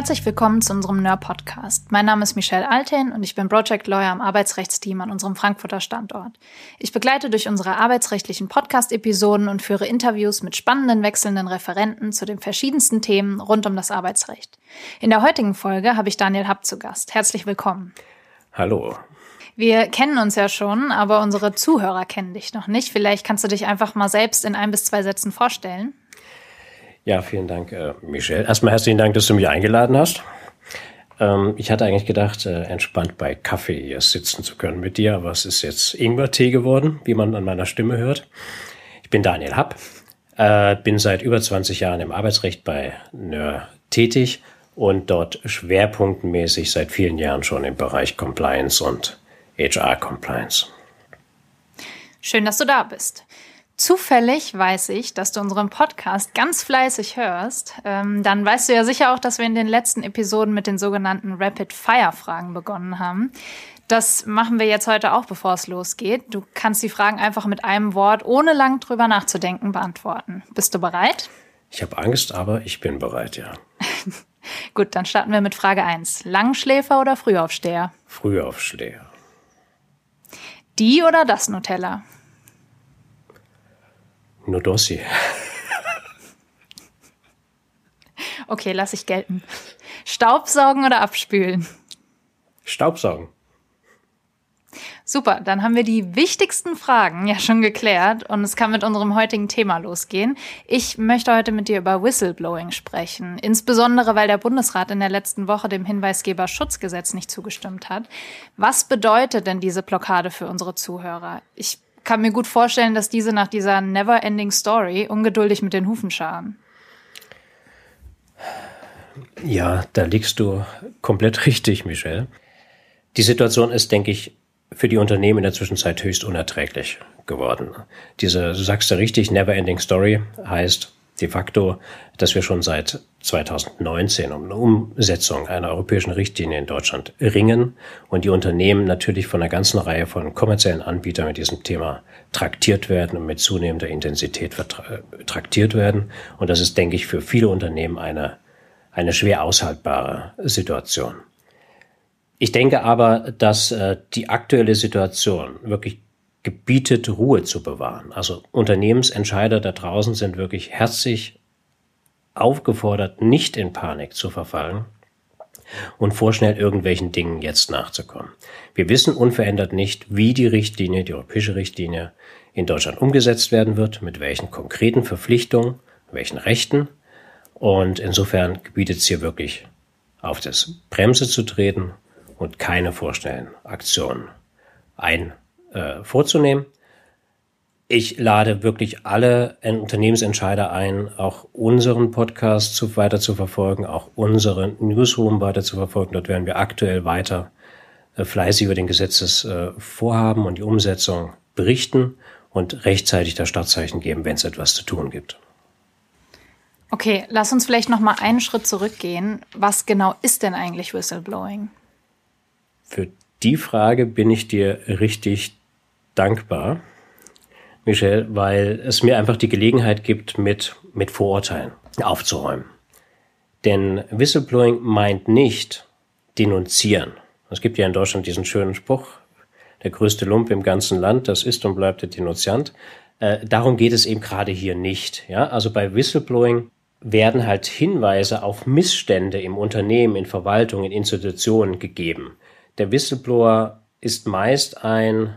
Herzlich willkommen zu unserem NER-Podcast. Mein Name ist Michelle Alten und ich bin Project Lawyer am Arbeitsrechtsteam an unserem Frankfurter Standort. Ich begleite durch unsere arbeitsrechtlichen Podcast-Episoden und führe Interviews mit spannenden wechselnden Referenten zu den verschiedensten Themen rund um das Arbeitsrecht. In der heutigen Folge habe ich Daniel Happ zu Gast. Herzlich willkommen. Hallo. Wir kennen uns ja schon, aber unsere Zuhörer kennen dich noch nicht. Vielleicht kannst du dich einfach mal selbst in ein bis zwei Sätzen vorstellen. Ja, vielen Dank, äh, Michelle. Erstmal herzlichen Dank, dass du mich eingeladen hast. Ähm, ich hatte eigentlich gedacht, äh, entspannt bei Kaffee hier sitzen zu können mit dir, aber es ist jetzt Ingwer-Tee geworden, wie man an meiner Stimme hört. Ich bin Daniel Happ, äh, bin seit über 20 Jahren im Arbeitsrecht bei NÖR tätig und dort schwerpunktmäßig seit vielen Jahren schon im Bereich Compliance und HR Compliance. Schön, dass du da bist. Zufällig weiß ich, dass du unseren Podcast ganz fleißig hörst. Ähm, dann weißt du ja sicher auch, dass wir in den letzten Episoden mit den sogenannten Rapid-Fire-Fragen begonnen haben. Das machen wir jetzt heute auch, bevor es losgeht. Du kannst die Fragen einfach mit einem Wort, ohne lang drüber nachzudenken, beantworten. Bist du bereit? Ich habe Angst, aber ich bin bereit, ja. Gut, dann starten wir mit Frage 1. Langschläfer oder Frühaufsteher? Frühaufsteher. Die oder das Nutella? Nur Dossi. Okay, lass ich gelten. Staubsaugen oder abspülen? Staubsaugen. Super, dann haben wir die wichtigsten Fragen ja schon geklärt und es kann mit unserem heutigen Thema losgehen. Ich möchte heute mit dir über Whistleblowing sprechen, insbesondere weil der Bundesrat in der letzten Woche dem Hinweisgeberschutzgesetz nicht zugestimmt hat. Was bedeutet denn diese Blockade für unsere Zuhörer? Ich kann mir gut vorstellen, dass diese nach dieser Never-Ending Story ungeduldig mit den Hufen scharen. Ja, da liegst du komplett richtig, Michelle. Die Situation ist, denke ich, für die Unternehmen in der Zwischenzeit höchst unerträglich geworden. Diese, du sagst ja richtig, Never-Ending Story heißt, de facto, dass wir schon seit 2019 um eine Umsetzung einer europäischen Richtlinie in Deutschland ringen und die Unternehmen natürlich von einer ganzen Reihe von kommerziellen Anbietern mit diesem Thema traktiert werden und mit zunehmender Intensität traktiert werden. Und das ist, denke ich, für viele Unternehmen eine, eine schwer aushaltbare Situation. Ich denke aber, dass äh, die aktuelle Situation wirklich gebietet, Ruhe zu bewahren. Also Unternehmensentscheider da draußen sind wirklich herzlich aufgefordert, nicht in Panik zu verfallen und vorschnell irgendwelchen Dingen jetzt nachzukommen. Wir wissen unverändert nicht, wie die Richtlinie, die europäische Richtlinie in Deutschland umgesetzt werden wird, mit welchen konkreten Verpflichtungen, welchen Rechten. Und insofern gebietet es hier wirklich auf das Bremse zu treten und keine vorschnellen Aktionen ein äh, vorzunehmen. Ich lade wirklich alle Unternehmensentscheider ein, auch unseren Podcast zu, weiter zu verfolgen, auch unseren Newsroom weiter zu verfolgen. Dort werden wir aktuell weiter äh, fleißig über den Gesetzesvorhaben äh, und die Umsetzung berichten und rechtzeitig das Startzeichen geben, wenn es etwas zu tun gibt. Okay, lass uns vielleicht noch mal einen Schritt zurückgehen. Was genau ist denn eigentlich Whistleblowing? Für die Frage bin ich dir richtig dankbar, Michelle, weil es mir einfach die Gelegenheit gibt, mit, mit Vorurteilen aufzuräumen. Denn Whistleblowing meint nicht denunzieren. Es gibt ja in Deutschland diesen schönen Spruch, der größte Lump im ganzen Land, das ist und bleibt der Denunziant. Äh, darum geht es eben gerade hier nicht. Ja? Also bei Whistleblowing werden halt Hinweise auf Missstände im Unternehmen, in Verwaltung, in Institutionen gegeben. Der Whistleblower ist meist ein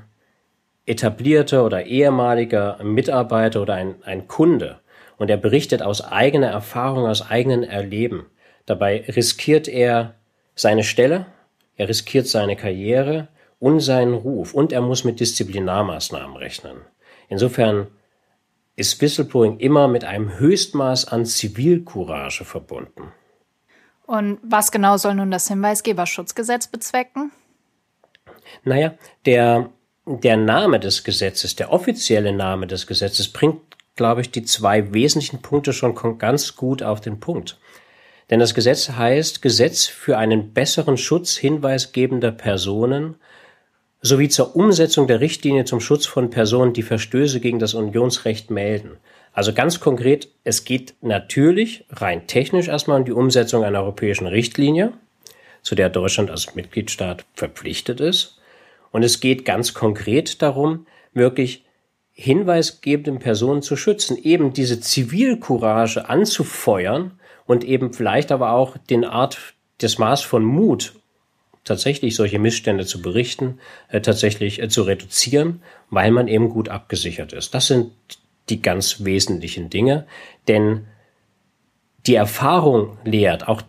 etablierter oder ehemaliger Mitarbeiter oder ein, ein Kunde und er berichtet aus eigener Erfahrung, aus eigenen Erleben. Dabei riskiert er seine Stelle, er riskiert seine Karriere und seinen Ruf und er muss mit Disziplinarmaßnahmen rechnen. Insofern ist Whistleblowing immer mit einem Höchstmaß an Zivilcourage verbunden. Und was genau soll nun das Hinweisgeberschutzgesetz bezwecken? Naja, der der Name des Gesetzes, der offizielle Name des Gesetzes bringt, glaube ich, die zwei wesentlichen Punkte schon ganz gut auf den Punkt. Denn das Gesetz heißt Gesetz für einen besseren Schutz hinweisgebender Personen sowie zur Umsetzung der Richtlinie zum Schutz von Personen, die Verstöße gegen das Unionsrecht melden. Also ganz konkret, es geht natürlich rein technisch erstmal um die Umsetzung einer europäischen Richtlinie, zu der Deutschland als Mitgliedstaat verpflichtet ist. Und es geht ganz konkret darum, wirklich hinweisgebenden Personen zu schützen, eben diese Zivilcourage anzufeuern und eben vielleicht aber auch den Art, des Maß von Mut, tatsächlich solche Missstände zu berichten, äh, tatsächlich äh, zu reduzieren, weil man eben gut abgesichert ist. Das sind die ganz wesentlichen Dinge, denn die Erfahrung lehrt, auch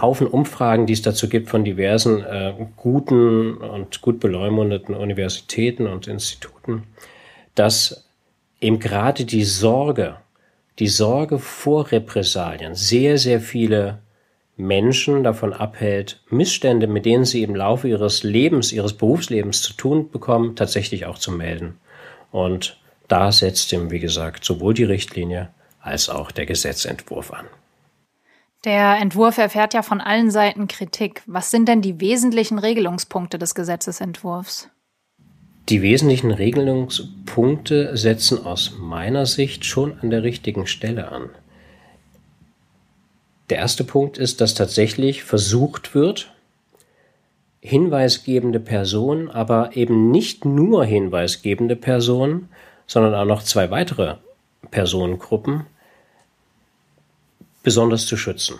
Haufen Umfragen, die es dazu gibt von diversen äh, guten und gut beleumundeten Universitäten und Instituten, dass eben gerade die Sorge, die Sorge vor Repressalien sehr, sehr viele Menschen davon abhält, Missstände, mit denen sie im Laufe ihres Lebens, ihres Berufslebens zu tun bekommen, tatsächlich auch zu melden. Und da setzt ihm, wie gesagt, sowohl die Richtlinie als auch der Gesetzentwurf an. Der Entwurf erfährt ja von allen Seiten Kritik. Was sind denn die wesentlichen Regelungspunkte des Gesetzesentwurfs? Die wesentlichen Regelungspunkte setzen aus meiner Sicht schon an der richtigen Stelle an. Der erste Punkt ist, dass tatsächlich versucht wird, hinweisgebende Personen, aber eben nicht nur hinweisgebende Personen, sondern auch noch zwei weitere Personengruppen besonders zu schützen.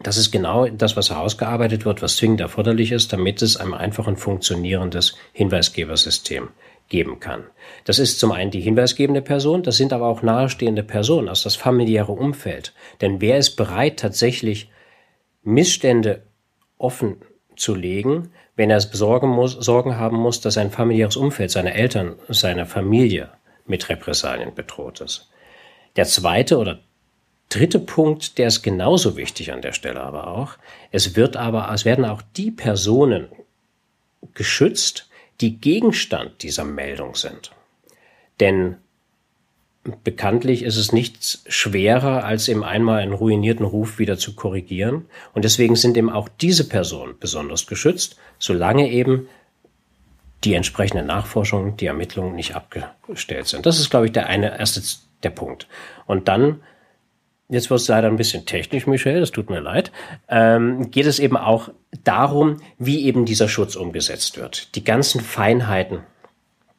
Das ist genau das, was herausgearbeitet wird, was zwingend erforderlich ist, damit es ein einfach und funktionierendes Hinweisgebersystem geben kann. Das ist zum einen die hinweisgebende Person, das sind aber auch nahestehende Personen aus das familiäre Umfeld. Denn wer ist bereit, tatsächlich Missstände offen zu legen, wenn er Sorgen, muss, Sorgen haben muss, dass sein familiäres Umfeld, seine Eltern, seine Familie mit Repressalien bedroht ist. Der zweite oder dritte Punkt, der ist genauso wichtig an der Stelle aber auch. Es wird aber, es werden auch die Personen geschützt, die Gegenstand dieser Meldung sind. Denn bekanntlich ist es nichts schwerer, als eben einmal einen ruinierten Ruf wieder zu korrigieren. Und deswegen sind eben auch diese Personen besonders geschützt, solange eben die entsprechende Nachforschung, die Ermittlungen nicht abgestellt sind. Das ist, glaube ich, der eine erste der Punkt. Und dann jetzt wird es leider ein bisschen technisch, Michel, das tut mir leid, ähm, geht es eben auch darum, wie eben dieser Schutz umgesetzt wird. Die ganzen Feinheiten,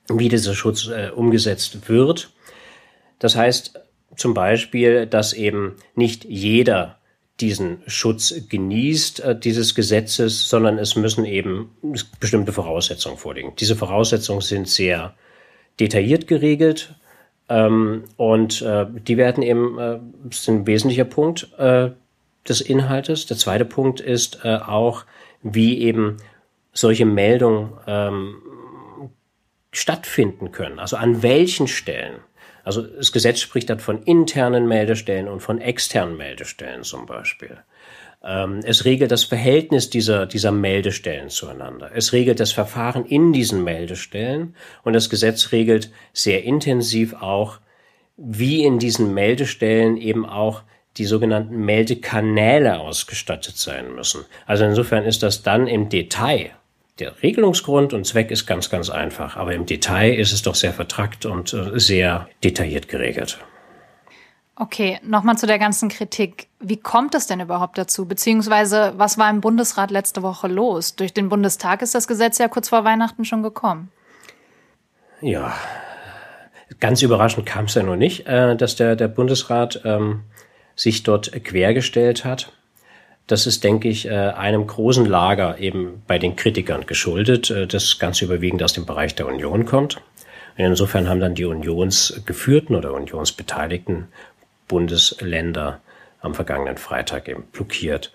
wie dieser Schutz äh, umgesetzt wird. Das heißt zum Beispiel, dass eben nicht jeder diesen Schutz genießt, äh, dieses Gesetzes, sondern es müssen eben bestimmte Voraussetzungen vorliegen. Diese Voraussetzungen sind sehr detailliert geregelt ähm, und äh, die werden eben, äh, sind ein wesentlicher Punkt äh, des Inhaltes. Der zweite Punkt ist äh, auch, wie eben solche Meldungen ähm, stattfinden können. Also an welchen Stellen. Also das Gesetz spricht dann von internen Meldestellen und von externen Meldestellen zum Beispiel. Ähm, es regelt das Verhältnis dieser, dieser Meldestellen zueinander. Es regelt das Verfahren in diesen Meldestellen und das Gesetz regelt sehr intensiv auch, wie in diesen Meldestellen eben auch die sogenannten Meldekanäle ausgestattet sein müssen. Also insofern ist das dann im Detail. Der Regelungsgrund und Zweck ist ganz, ganz einfach, aber im Detail ist es doch sehr vertrackt und äh, sehr detailliert geregelt. Okay, nochmal zu der ganzen Kritik. Wie kommt es denn überhaupt dazu? Beziehungsweise, was war im Bundesrat letzte Woche los? Durch den Bundestag ist das Gesetz ja kurz vor Weihnachten schon gekommen. Ja, ganz überraschend kam es ja noch nicht, äh, dass der, der Bundesrat ähm, sich dort quergestellt hat. Das ist, denke ich, äh, einem großen Lager eben bei den Kritikern geschuldet, äh, das ganz überwiegend aus dem Bereich der Union kommt. Insofern haben dann die Unionsgeführten oder Unionsbeteiligten Bundesländer am vergangenen Freitag eben blockiert.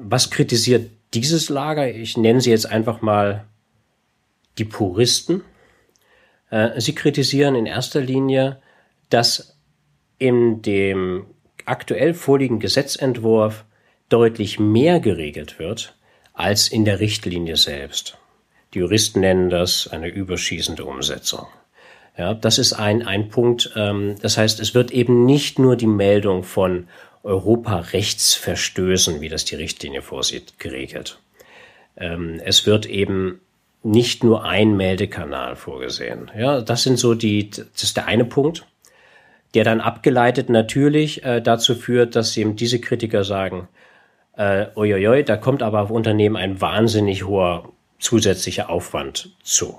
Was kritisiert dieses Lager? Ich nenne sie jetzt einfach mal die Puristen. Äh, sie kritisieren in erster Linie, dass in dem aktuell vorliegenden Gesetzentwurf deutlich mehr geregelt wird als in der Richtlinie selbst. Die Juristen nennen das eine überschießende Umsetzung. Ja, das ist ein, ein Punkt. Ähm, das heißt, es wird eben nicht nur die Meldung von Europarechtsverstößen, wie das die Richtlinie vorsieht, geregelt. Ähm, es wird eben nicht nur ein Meldekanal vorgesehen. Ja, das sind so die, das ist der eine Punkt, der dann abgeleitet natürlich äh, dazu führt, dass eben diese Kritiker sagen, äh, uiuiui, da kommt aber auf Unternehmen ein wahnsinnig hoher zusätzlicher Aufwand zu.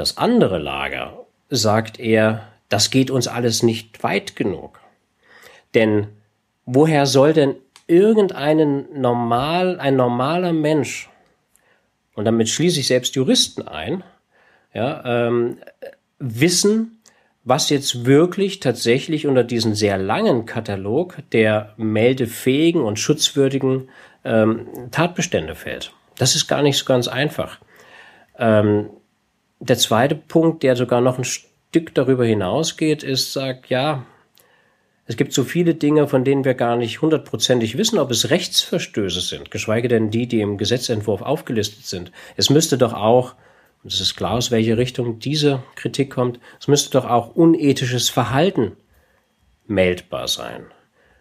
Das andere Lager sagt eher, das geht uns alles nicht weit genug. Denn woher soll denn irgendeinen normal, ein normaler Mensch, und damit schließe ich selbst Juristen ein, ja, ähm, wissen, was jetzt wirklich tatsächlich unter diesen sehr langen Katalog der meldefähigen und schutzwürdigen ähm, Tatbestände fällt. Das ist gar nicht so ganz einfach. Ähm, der zweite Punkt, der sogar noch ein Stück darüber hinausgeht, ist, sagt, ja, es gibt so viele Dinge, von denen wir gar nicht hundertprozentig wissen, ob es Rechtsverstöße sind, geschweige denn die, die im Gesetzentwurf aufgelistet sind. Es müsste doch auch und es ist klar, aus welche Richtung diese Kritik kommt, es müsste doch auch unethisches Verhalten meldbar sein.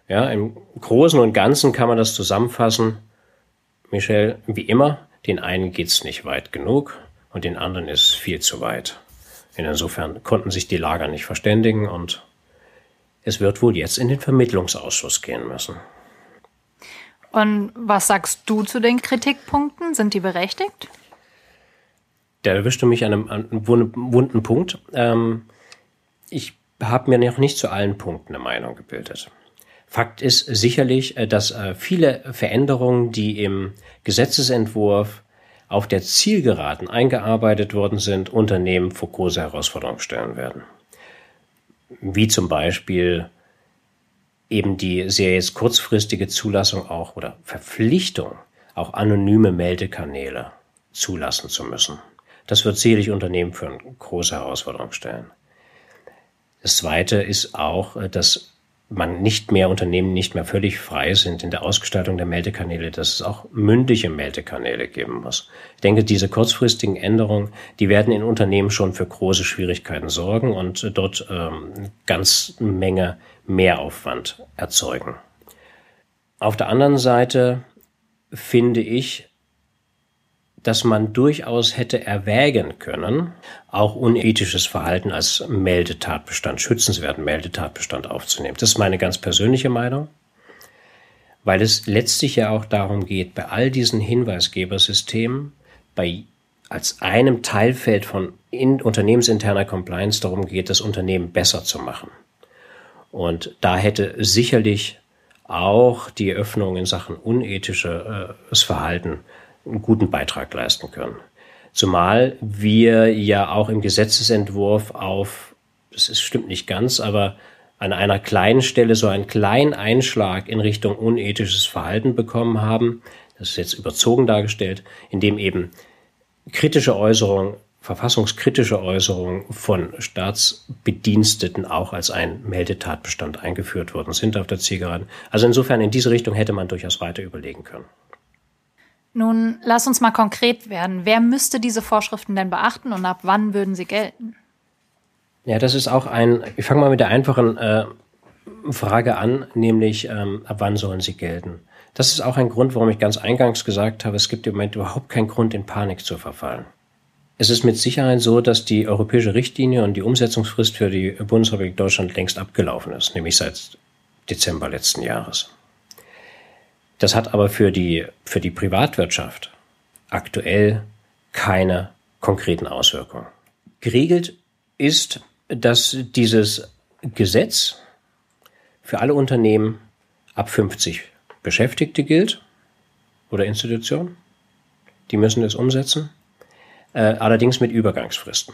Ja, im Großen und Ganzen kann man das zusammenfassen. Michel, wie immer, den einen geht's nicht weit genug und den anderen ist viel zu weit. Insofern konnten sich die Lager nicht verständigen und es wird wohl jetzt in den Vermittlungsausschuss gehen müssen. Und was sagst du zu den Kritikpunkten? Sind die berechtigt? der erwischte mich an einem, an einem wunden Punkt. Ähm, ich habe mir noch nicht zu allen Punkten eine Meinung gebildet. Fakt ist sicherlich, äh, dass äh, viele Veränderungen, die im Gesetzesentwurf auf der Zielgeraden eingearbeitet worden sind, Unternehmen vor große Herausforderungen stellen werden. Wie zum Beispiel eben die sehr jetzt kurzfristige Zulassung auch oder Verpflichtung, auch anonyme Meldekanäle zulassen zu müssen. Das wird sicherlich Unternehmen für eine große Herausforderung stellen. Das Zweite ist auch, äh, dass man nicht mehr Unternehmen nicht mehr völlig frei sind in der Ausgestaltung der Meldekanäle, dass es auch mündige Meldekanäle geben muss. Ich denke, diese kurzfristigen Änderungen, die werden in Unternehmen schon für große Schwierigkeiten sorgen und dort ähm, ganz Menge Mehraufwand erzeugen. Auf der anderen Seite finde ich, dass man durchaus hätte erwägen können, auch unethisches Verhalten als Meldetatbestand, schützenswerten Meldetatbestand aufzunehmen. Das ist meine ganz persönliche Meinung, weil es letztlich ja auch darum geht, bei all diesen Hinweisgebersystemen, bei als einem Teilfeld von in, unternehmensinterner Compliance darum geht, das Unternehmen besser zu machen. Und da hätte sicherlich auch die Öffnung in Sachen unethisches äh, Verhalten einen guten Beitrag leisten können. Zumal wir ja auch im Gesetzesentwurf auf, das ist, stimmt nicht ganz, aber an einer kleinen Stelle so einen kleinen Einschlag in Richtung unethisches Verhalten bekommen haben. Das ist jetzt überzogen dargestellt, indem eben kritische Äußerungen, verfassungskritische Äußerungen von Staatsbediensteten auch als ein Meldetatbestand eingeführt worden sind auf der Zielgeraden. Also insofern in diese Richtung hätte man durchaus weiter überlegen können. Nun, lass uns mal konkret werden. Wer müsste diese Vorschriften denn beachten und ab wann würden sie gelten? Ja, das ist auch ein, ich fange mal mit der einfachen äh, Frage an, nämlich ähm, ab wann sollen sie gelten? Das ist auch ein Grund, warum ich ganz eingangs gesagt habe, es gibt im Moment überhaupt keinen Grund, in Panik zu verfallen. Es ist mit Sicherheit so, dass die europäische Richtlinie und die Umsetzungsfrist für die Bundesrepublik Deutschland längst abgelaufen ist, nämlich seit Dezember letzten Jahres. Das hat aber für die, für die Privatwirtschaft aktuell keine konkreten Auswirkungen. Geregelt ist, dass dieses Gesetz für alle Unternehmen ab 50 Beschäftigte gilt oder Institutionen. Die müssen es umsetzen, äh, allerdings mit Übergangsfristen.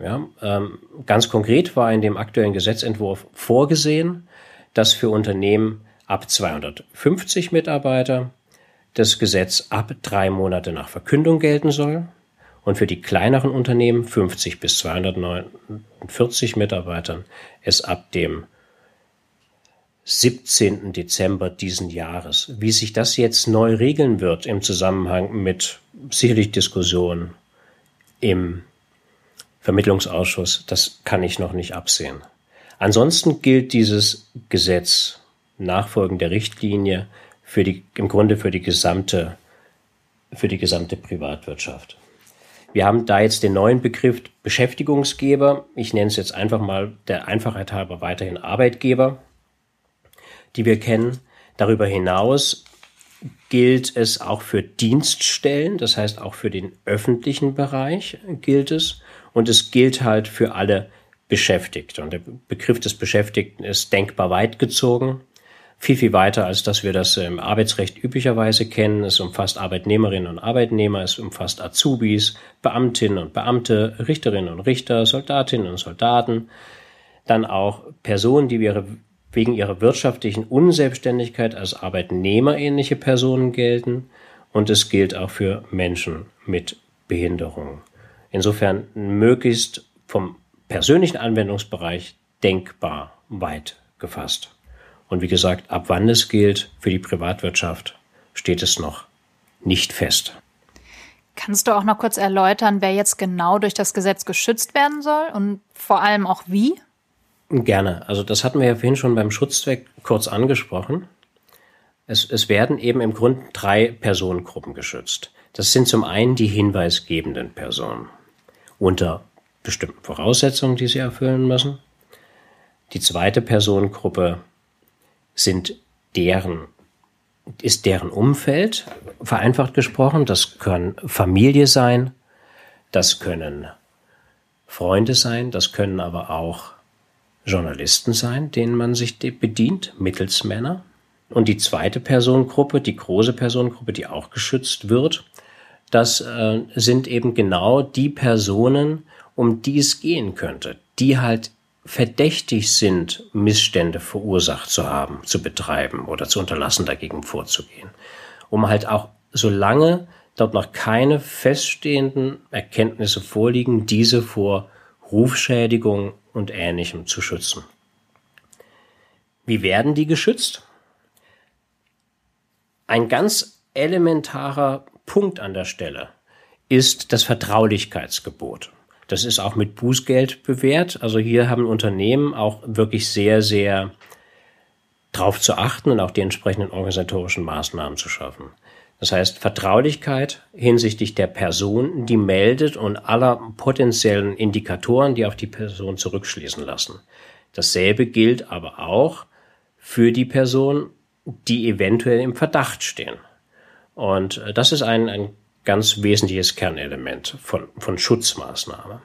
Ja, ähm, ganz konkret war in dem aktuellen Gesetzentwurf vorgesehen, dass für Unternehmen ab 250 Mitarbeiter das Gesetz ab drei Monate nach Verkündung gelten soll und für die kleineren Unternehmen 50 bis 249 Mitarbeitern es ab dem 17. Dezember diesen Jahres. Wie sich das jetzt neu regeln wird im Zusammenhang mit sicherlich Diskussionen im Vermittlungsausschuss, das kann ich noch nicht absehen. Ansonsten gilt dieses Gesetz Nachfolgen der Richtlinie für die, im Grunde für die gesamte für die gesamte Privatwirtschaft. Wir haben da jetzt den neuen Begriff Beschäftigungsgeber. Ich nenne es jetzt einfach mal der Einfachheit halber weiterhin Arbeitgeber, die wir kennen. Darüber hinaus gilt es auch für Dienststellen, das heißt auch für den öffentlichen Bereich gilt es. Und es gilt halt für alle Beschäftigte. Und der Begriff des Beschäftigten ist denkbar weit gezogen viel, viel weiter, als dass wir das im Arbeitsrecht üblicherweise kennen. Es umfasst Arbeitnehmerinnen und Arbeitnehmer, es umfasst Azubis, Beamtinnen und Beamte, Richterinnen und Richter, Soldatinnen und Soldaten, dann auch Personen, die wir wegen ihrer wirtschaftlichen Unselbstständigkeit als arbeitnehmerähnliche Personen gelten und es gilt auch für Menschen mit Behinderung. Insofern möglichst vom persönlichen Anwendungsbereich denkbar weit gefasst. Und wie gesagt, ab wann es gilt für die Privatwirtschaft, steht es noch nicht fest. Kannst du auch noch kurz erläutern, wer jetzt genau durch das Gesetz geschützt werden soll und vor allem auch wie? Gerne. Also das hatten wir ja vorhin schon beim Schutzzweck kurz angesprochen. Es, es werden eben im Grunde drei Personengruppen geschützt. Das sind zum einen die hinweisgebenden Personen unter bestimmten Voraussetzungen, die sie erfüllen müssen. Die zweite Personengruppe sind deren, ist deren Umfeld, vereinfacht gesprochen. Das können Familie sein, das können Freunde sein, das können aber auch Journalisten sein, denen man sich bedient, Mittelsmänner. Und die zweite Personengruppe, die große Personengruppe, die auch geschützt wird, das äh, sind eben genau die Personen, um die es gehen könnte, die halt verdächtig sind, Missstände verursacht zu haben, zu betreiben oder zu unterlassen, dagegen vorzugehen. Um halt auch, solange dort noch keine feststehenden Erkenntnisse vorliegen, diese vor Rufschädigung und Ähnlichem zu schützen. Wie werden die geschützt? Ein ganz elementarer Punkt an der Stelle ist das Vertraulichkeitsgebot. Das ist auch mit Bußgeld bewährt. Also hier haben Unternehmen auch wirklich sehr, sehr drauf zu achten und auch die entsprechenden organisatorischen Maßnahmen zu schaffen. Das heißt, Vertraulichkeit hinsichtlich der Person, die meldet und aller potenziellen Indikatoren, die auf die Person zurückschließen lassen. Dasselbe gilt aber auch für die Person, die eventuell im Verdacht stehen. Und äh, das ist ein, ein ganz wesentliches Kernelement von, von Schutzmaßnahmen.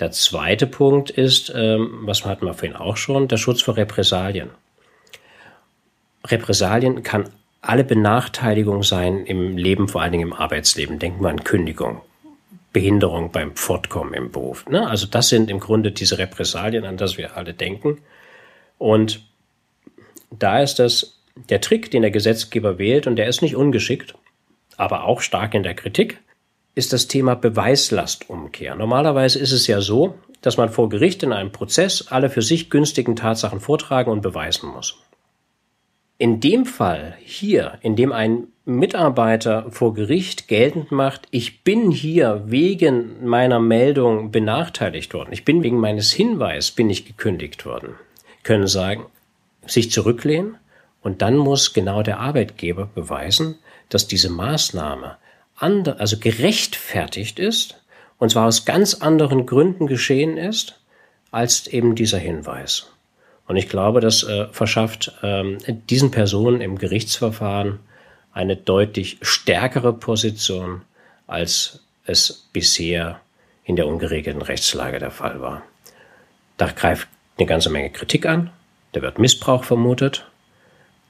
Der zweite Punkt ist, ähm, was hatten wir vorhin auch schon, der Schutz vor Repressalien. Repressalien kann alle Benachteiligung sein im Leben, vor allen Dingen im Arbeitsleben. Denken wir an Kündigung, Behinderung beim Fortkommen im Beruf. Ne? Also das sind im Grunde diese Repressalien, an das wir alle denken. Und da ist das der Trick, den der Gesetzgeber wählt, und der ist nicht ungeschickt aber auch stark in der Kritik, ist das Thema Beweislastumkehr. Normalerweise ist es ja so, dass man vor Gericht in einem Prozess alle für sich günstigen Tatsachen vortragen und beweisen muss. In dem Fall hier, in dem ein Mitarbeiter vor Gericht geltend macht, ich bin hier wegen meiner Meldung benachteiligt worden, ich bin wegen meines Hinweis bin ich gekündigt worden, können sagen, sich zurücklehnen und dann muss genau der Arbeitgeber beweisen, dass diese Maßnahme andre, also gerechtfertigt ist, und zwar aus ganz anderen Gründen geschehen ist, als eben dieser Hinweis. Und ich glaube, das äh, verschafft ähm, diesen Personen im Gerichtsverfahren eine deutlich stärkere Position, als es bisher in der ungeregelten Rechtslage der Fall war. Da greift eine ganze Menge Kritik an, da wird Missbrauch vermutet,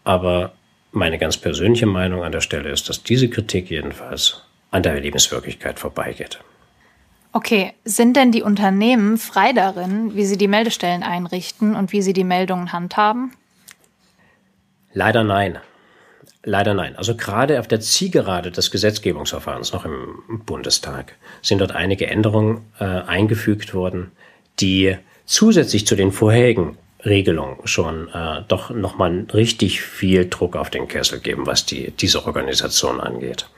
aber meine ganz persönliche Meinung an der Stelle ist, dass diese Kritik jedenfalls an der Lebenswirklichkeit vorbeigeht. Okay, sind denn die Unternehmen frei darin, wie sie die Meldestellen einrichten und wie sie die Meldungen handhaben? Leider nein. Leider nein. Also gerade auf der Zielgerade des Gesetzgebungsverfahrens noch im Bundestag sind dort einige Änderungen äh, eingefügt worden, die zusätzlich zu den vorherigen Regelung schon äh, doch nochmal richtig viel Druck auf den Kessel geben, was die, diese Organisation angeht.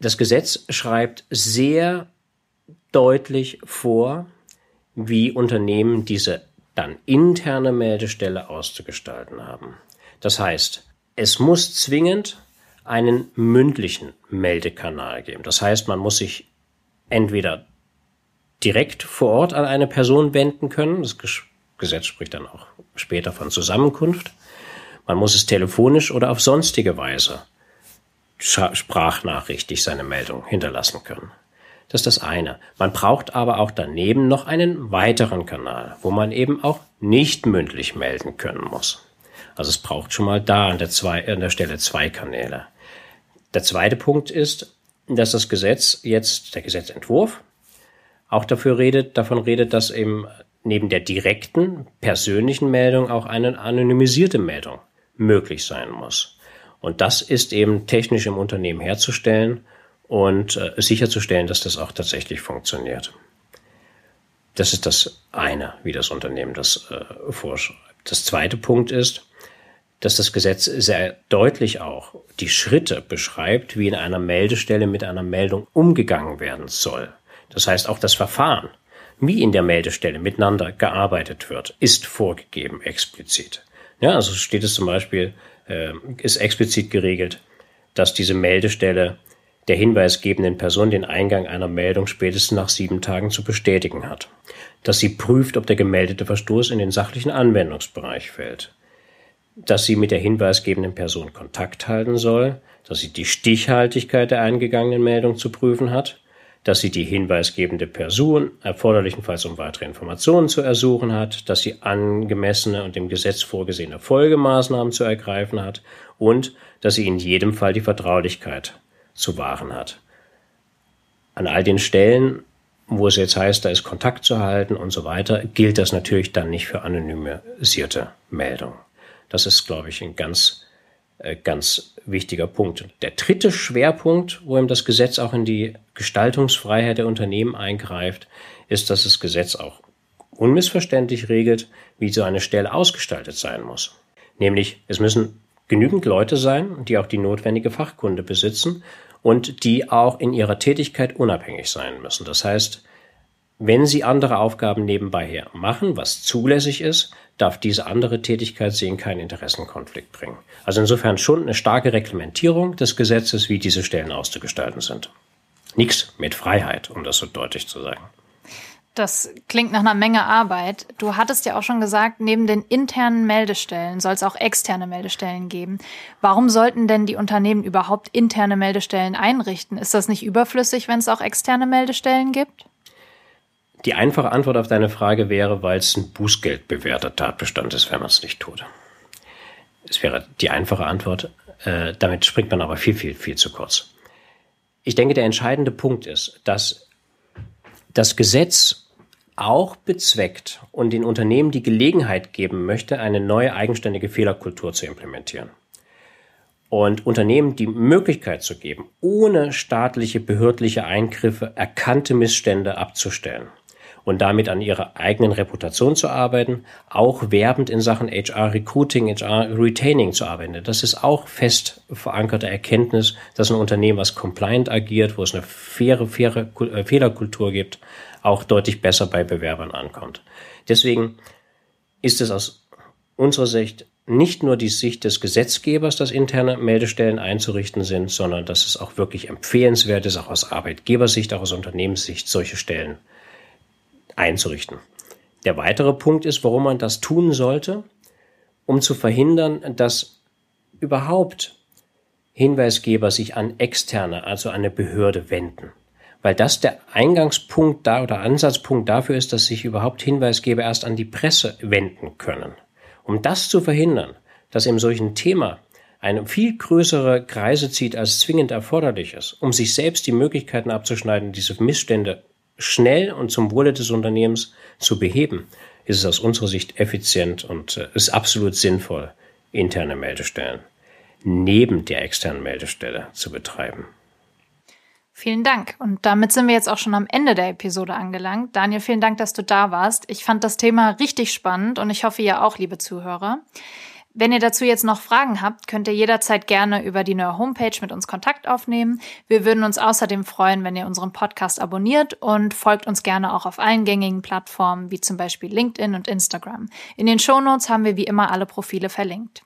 Das Gesetz schreibt sehr deutlich vor, wie Unternehmen diese dann interne Meldestelle auszugestalten haben. Das heißt, es muss zwingend einen mündlichen Meldekanal geben. Das heißt, man muss sich entweder direkt vor Ort an eine Person wenden können. Das Gesetz spricht dann auch später von Zusammenkunft. Man muss es telefonisch oder auf sonstige Weise sprachnachrichtig seine Meldung hinterlassen können. Das ist das eine. Man braucht aber auch daneben noch einen weiteren Kanal, wo man eben auch nicht mündlich melden können muss. Also es braucht schon mal da an der, zwei, an der Stelle zwei Kanäle. Der zweite Punkt ist, dass das Gesetz jetzt, der Gesetzentwurf, auch dafür redet, davon redet, dass eben neben der direkten persönlichen Meldung auch eine anonymisierte Meldung möglich sein muss. Und das ist eben technisch im Unternehmen herzustellen und äh, sicherzustellen, dass das auch tatsächlich funktioniert. Das ist das eine, wie das Unternehmen das äh, vorschreibt. Das zweite Punkt ist, dass das Gesetz sehr deutlich auch die Schritte beschreibt, wie in einer Meldestelle mit einer Meldung umgegangen werden soll. Das heißt, auch das Verfahren, wie in der Meldestelle miteinander gearbeitet wird, ist vorgegeben explizit. Ja, also steht es zum Beispiel, äh, ist explizit geregelt, dass diese Meldestelle der hinweisgebenden Person den Eingang einer Meldung spätestens nach sieben Tagen zu bestätigen hat. Dass sie prüft, ob der gemeldete Verstoß in den sachlichen Anwendungsbereich fällt dass sie mit der hinweisgebenden Person Kontakt halten soll, dass sie die Stichhaltigkeit der eingegangenen Meldung zu prüfen hat, dass sie die hinweisgebende Person erforderlichenfalls um weitere Informationen zu ersuchen hat, dass sie angemessene und im Gesetz vorgesehene Folgemaßnahmen zu ergreifen hat und dass sie in jedem Fall die Vertraulichkeit zu wahren hat. An all den Stellen, wo es jetzt heißt, da ist Kontakt zu halten und so weiter, gilt das natürlich dann nicht für anonymisierte Meldungen. Das ist, glaube ich, ein ganz, äh, ganz wichtiger Punkt. Der dritte Schwerpunkt, wo eben das Gesetz auch in die Gestaltungsfreiheit der Unternehmen eingreift, ist, dass das Gesetz auch unmissverständlich regelt, wie so eine Stelle ausgestaltet sein muss. Nämlich, es müssen genügend Leute sein, die auch die notwendige Fachkunde besitzen und die auch in ihrer Tätigkeit unabhängig sein müssen. Das heißt, wenn sie andere Aufgaben nebenbei her machen, was zulässig ist, darf diese andere Tätigkeit sie in keinen Interessenkonflikt bringen. Also insofern schon eine starke Reglementierung des Gesetzes, wie diese Stellen auszugestalten sind. Nichts mit Freiheit, um das so deutlich zu sagen. Das klingt nach einer Menge Arbeit. Du hattest ja auch schon gesagt, neben den internen Meldestellen soll es auch externe Meldestellen geben. Warum sollten denn die Unternehmen überhaupt interne Meldestellen einrichten? Ist das nicht überflüssig, wenn es auch externe Meldestellen gibt? Die einfache Antwort auf deine Frage wäre, weil es ein Bußgeld bewährter Tatbestand ist, wenn man es nicht tut. Es wäre die einfache Antwort. Äh, damit springt man aber viel, viel, viel zu kurz. Ich denke, der entscheidende Punkt ist, dass das Gesetz auch bezweckt und den Unternehmen die Gelegenheit geben möchte, eine neue eigenständige Fehlerkultur zu implementieren. Und Unternehmen die Möglichkeit zu geben, ohne staatliche behördliche Eingriffe erkannte Missstände abzustellen und damit an ihrer eigenen Reputation zu arbeiten, auch werbend in Sachen HR Recruiting, HR Retaining zu arbeiten. Das ist auch fest verankerte Erkenntnis, dass ein Unternehmen, was compliant agiert, wo es eine faire, faire äh, Fehlerkultur gibt, auch deutlich besser bei Bewerbern ankommt. Deswegen ist es aus unserer Sicht nicht nur die Sicht des Gesetzgebers, dass interne Meldestellen einzurichten sind, sondern dass es auch wirklich empfehlenswert ist, auch aus Arbeitgebersicht, auch aus Unternehmenssicht, solche Stellen einzurichten. Der weitere Punkt ist, warum man das tun sollte, um zu verhindern, dass überhaupt Hinweisgeber sich an externe, also an eine Behörde wenden. Weil das der Eingangspunkt da oder Ansatzpunkt dafür ist, dass sich überhaupt Hinweisgeber erst an die Presse wenden können. Um das zu verhindern, dass im solchen Thema eine viel größere Kreise zieht, als zwingend erforderlich ist, um sich selbst die Möglichkeiten abzuschneiden, diese Missstände schnell und zum Wohle des Unternehmens zu beheben, ist es aus unserer Sicht effizient und äh, ist absolut sinnvoll, interne Meldestellen neben der externen Meldestelle zu betreiben. Vielen Dank. Und damit sind wir jetzt auch schon am Ende der Episode angelangt. Daniel, vielen Dank, dass du da warst. Ich fand das Thema richtig spannend und ich hoffe, ihr auch, liebe Zuhörer. Wenn ihr dazu jetzt noch Fragen habt, könnt ihr jederzeit gerne über die neue Homepage mit uns Kontakt aufnehmen. Wir würden uns außerdem freuen, wenn ihr unseren Podcast abonniert und folgt uns gerne auch auf allen gängigen Plattformen wie zum Beispiel LinkedIn und Instagram. In den Shownotes haben wir wie immer alle Profile verlinkt.